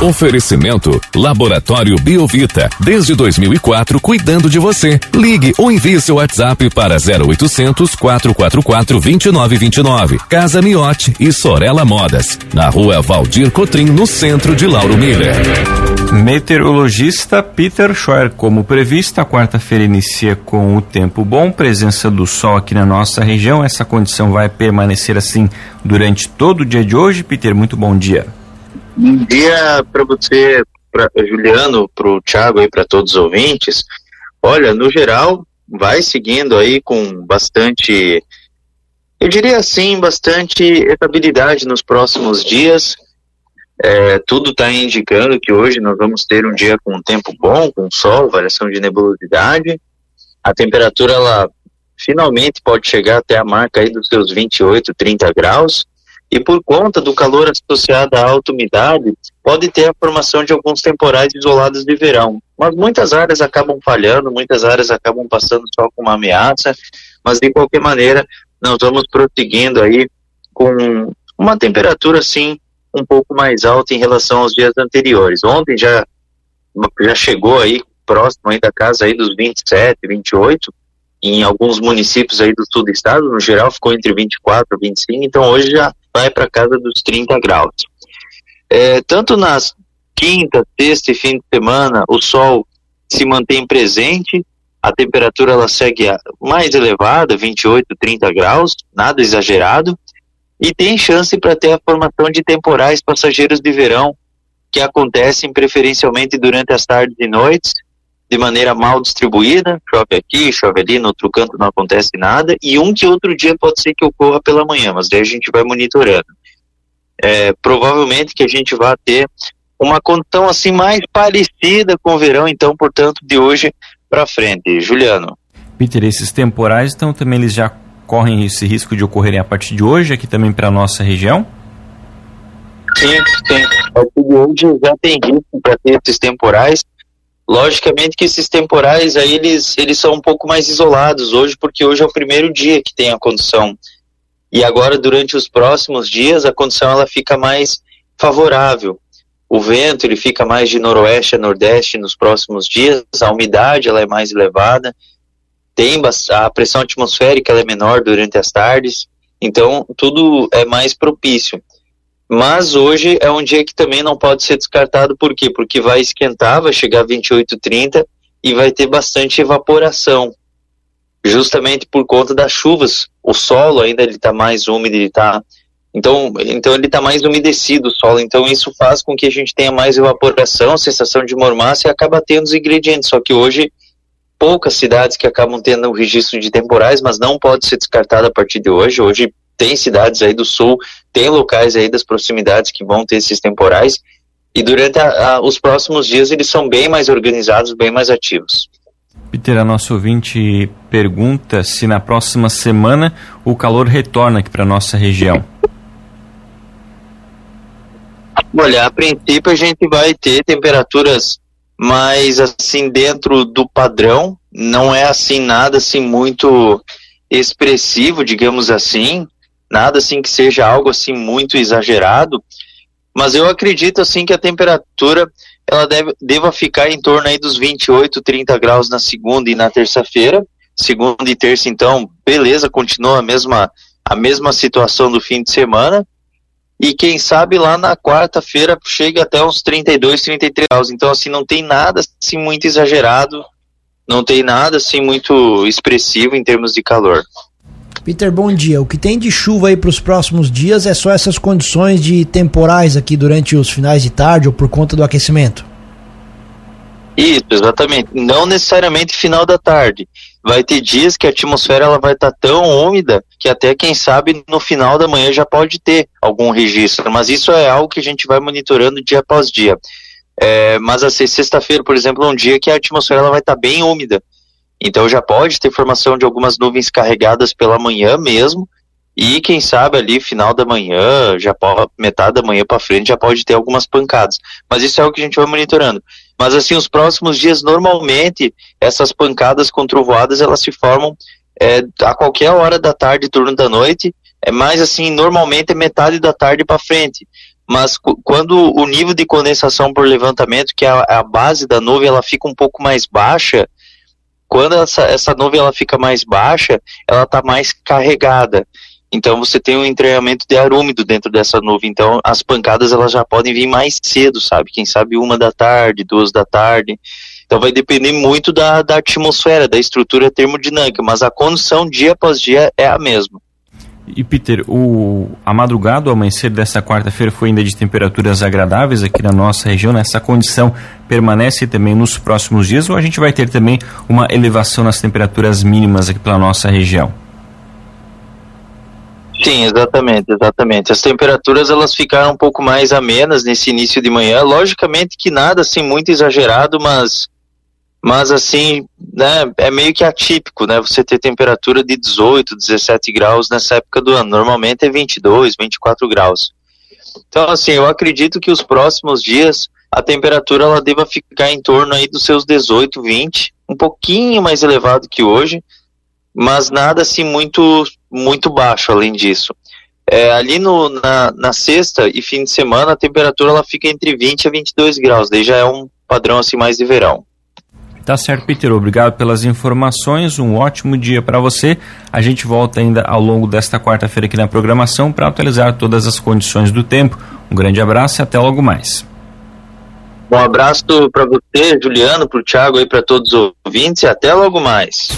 Oferecimento Laboratório Biovita. Desde 2004, cuidando de você. Ligue ou envie seu WhatsApp para 0800 444 2929. Casa Miote e Sorella Modas. Na rua Valdir Cotrim, no centro de Lauro Miller. Meteorologista Peter Schor, como previsto, a quarta-feira inicia com o tempo bom, presença do sol aqui na nossa região. Essa condição vai permanecer assim durante todo o dia de hoje. Peter, muito bom dia. Bom dia para você, pra Juliano, para o Thiago e para todos os ouvintes. Olha, no geral, vai seguindo aí com bastante, eu diria assim, bastante estabilidade nos próximos dias. É, tudo está indicando que hoje nós vamos ter um dia com um tempo bom, com sol, variação de nebulosidade. A temperatura ela finalmente pode chegar até a marca aí dos seus 28, 30 graus. E por conta do calor associado à alta umidade, pode ter a formação de alguns temporais isolados de verão. Mas muitas áreas acabam falhando, muitas áreas acabam passando só com uma ameaça, mas de qualquer maneira, nós vamos prosseguindo aí com uma temperatura, sim, um pouco mais alta em relação aos dias anteriores. Ontem já, já chegou aí próximo aí da casa aí dos 27, 28, em alguns municípios aí do sul do estado, no geral ficou entre 24 e 25, então hoje já vai para casa dos 30 graus. É, tanto nas quinta, sexta e fim de semana, o sol se mantém presente, a temperatura ela segue mais elevada, 28, 30 graus, nada exagerado, e tem chance para ter a formação de temporais passageiros de verão, que acontecem preferencialmente durante as tardes e noites, de maneira mal distribuída, chove aqui, chove ali, no outro canto não acontece nada, e um que outro dia pode ser que ocorra pela manhã, mas daí a gente vai monitorando. É, provavelmente que a gente vai ter uma condição assim mais parecida com o verão, então, portanto, de hoje para frente. Juliano. Peter, esses temporais, então, também eles já correm esse risco de ocorrerem a partir de hoje, aqui também para a nossa região? Sim, sim. A partir de hoje já tem risco para ter esses temporais, Logicamente que esses temporais aí eles, eles são um pouco mais isolados hoje, porque hoje é o primeiro dia que tem a condição. E agora, durante os próximos dias, a condição ela fica mais favorável. O vento ele fica mais de noroeste a nordeste nos próximos dias, a umidade ela é mais elevada, tem a pressão atmosférica ela é menor durante as tardes, então tudo é mais propício. Mas hoje é um dia que também não pode ser descartado, por quê? Porque vai esquentar, vai chegar a 28, 30 e vai ter bastante evaporação, justamente por conta das chuvas. O solo ainda ele está mais úmido, ele está então, então ele está mais umedecido o solo, então isso faz com que a gente tenha mais evaporação, sensação de mormaço e acaba tendo os ingredientes. Só que hoje poucas cidades que acabam tendo o registro de temporais, mas não pode ser descartado a partir de hoje. Hoje tem cidades aí do sul, tem locais aí das proximidades que vão ter esses temporais, e durante a, a, os próximos dias eles são bem mais organizados, bem mais ativos. Peter, a nossa ouvinte pergunta se na próxima semana o calor retorna aqui para nossa região. Olha, a princípio a gente vai ter temperaturas mais assim dentro do padrão, não é assim nada assim muito expressivo, digamos assim nada assim que seja algo assim muito exagerado, mas eu acredito assim que a temperatura ela deve, deva ficar em torno aí dos 28, 30 graus na segunda e na terça-feira. Segunda e terça, então, beleza, continua a mesma, a mesma situação do fim de semana. E quem sabe lá na quarta-feira chega até uns 32, 33 graus. Então, assim, não tem nada assim muito exagerado, não tem nada assim muito expressivo em termos de calor. Peter, bom dia. O que tem de chuva aí para os próximos dias é só essas condições de temporais aqui durante os finais de tarde ou por conta do aquecimento? Isso, exatamente. Não necessariamente final da tarde. Vai ter dias que a atmosfera ela vai estar tá tão úmida que até quem sabe no final da manhã já pode ter algum registro. Mas isso é algo que a gente vai monitorando dia após dia. É, mas assim, sexta-feira, por exemplo, é um dia que a atmosfera ela vai estar tá bem úmida. Então já pode ter formação de algumas nuvens carregadas pela manhã mesmo, e quem sabe ali final da manhã, já metade da manhã para frente já pode ter algumas pancadas. Mas isso é o que a gente vai monitorando. Mas assim, os próximos dias normalmente essas pancadas com trovoadas elas se formam é, a qualquer hora da tarde, turno da noite. É mais assim, normalmente é metade da tarde para frente. mas quando o nível de condensação por levantamento, que é a, a base da nuvem, ela fica um pouco mais baixa, quando essa, essa nuvem ela fica mais baixa, ela está mais carregada. Então você tem um entranhamento de ar úmido dentro dessa nuvem. Então as pancadas elas já podem vir mais cedo, sabe? Quem sabe uma da tarde, duas da tarde. Então vai depender muito da, da atmosfera, da estrutura termodinâmica, mas a condição dia após dia é a mesma. E Peter, o, a madrugada, o amanhecer dessa quarta-feira foi ainda de temperaturas agradáveis aqui na nossa região. Essa condição permanece também nos próximos dias ou a gente vai ter também uma elevação nas temperaturas mínimas aqui pela nossa região? Sim, exatamente, exatamente. As temperaturas elas ficaram um pouco mais amenas nesse início de manhã. Logicamente que nada assim muito exagerado, mas mas assim, né, é meio que atípico, né, você ter temperatura de 18, 17 graus nessa época do ano. Normalmente é 22, 24 graus. Então, assim, eu acredito que os próximos dias a temperatura ela deva ficar em torno aí dos seus 18, 20, um pouquinho mais elevado que hoje, mas nada assim muito muito baixo além disso. É, ali no, na, na sexta e fim de semana a temperatura ela fica entre 20 a 22 graus, daí já é um padrão assim mais de verão. Tá certo, Peter. Obrigado pelas informações. Um ótimo dia para você. A gente volta ainda ao longo desta quarta-feira aqui na programação para atualizar todas as condições do tempo. Um grande abraço e até logo mais. Um abraço para você, Juliano, para o Thiago e para todos os ouvintes e até logo mais.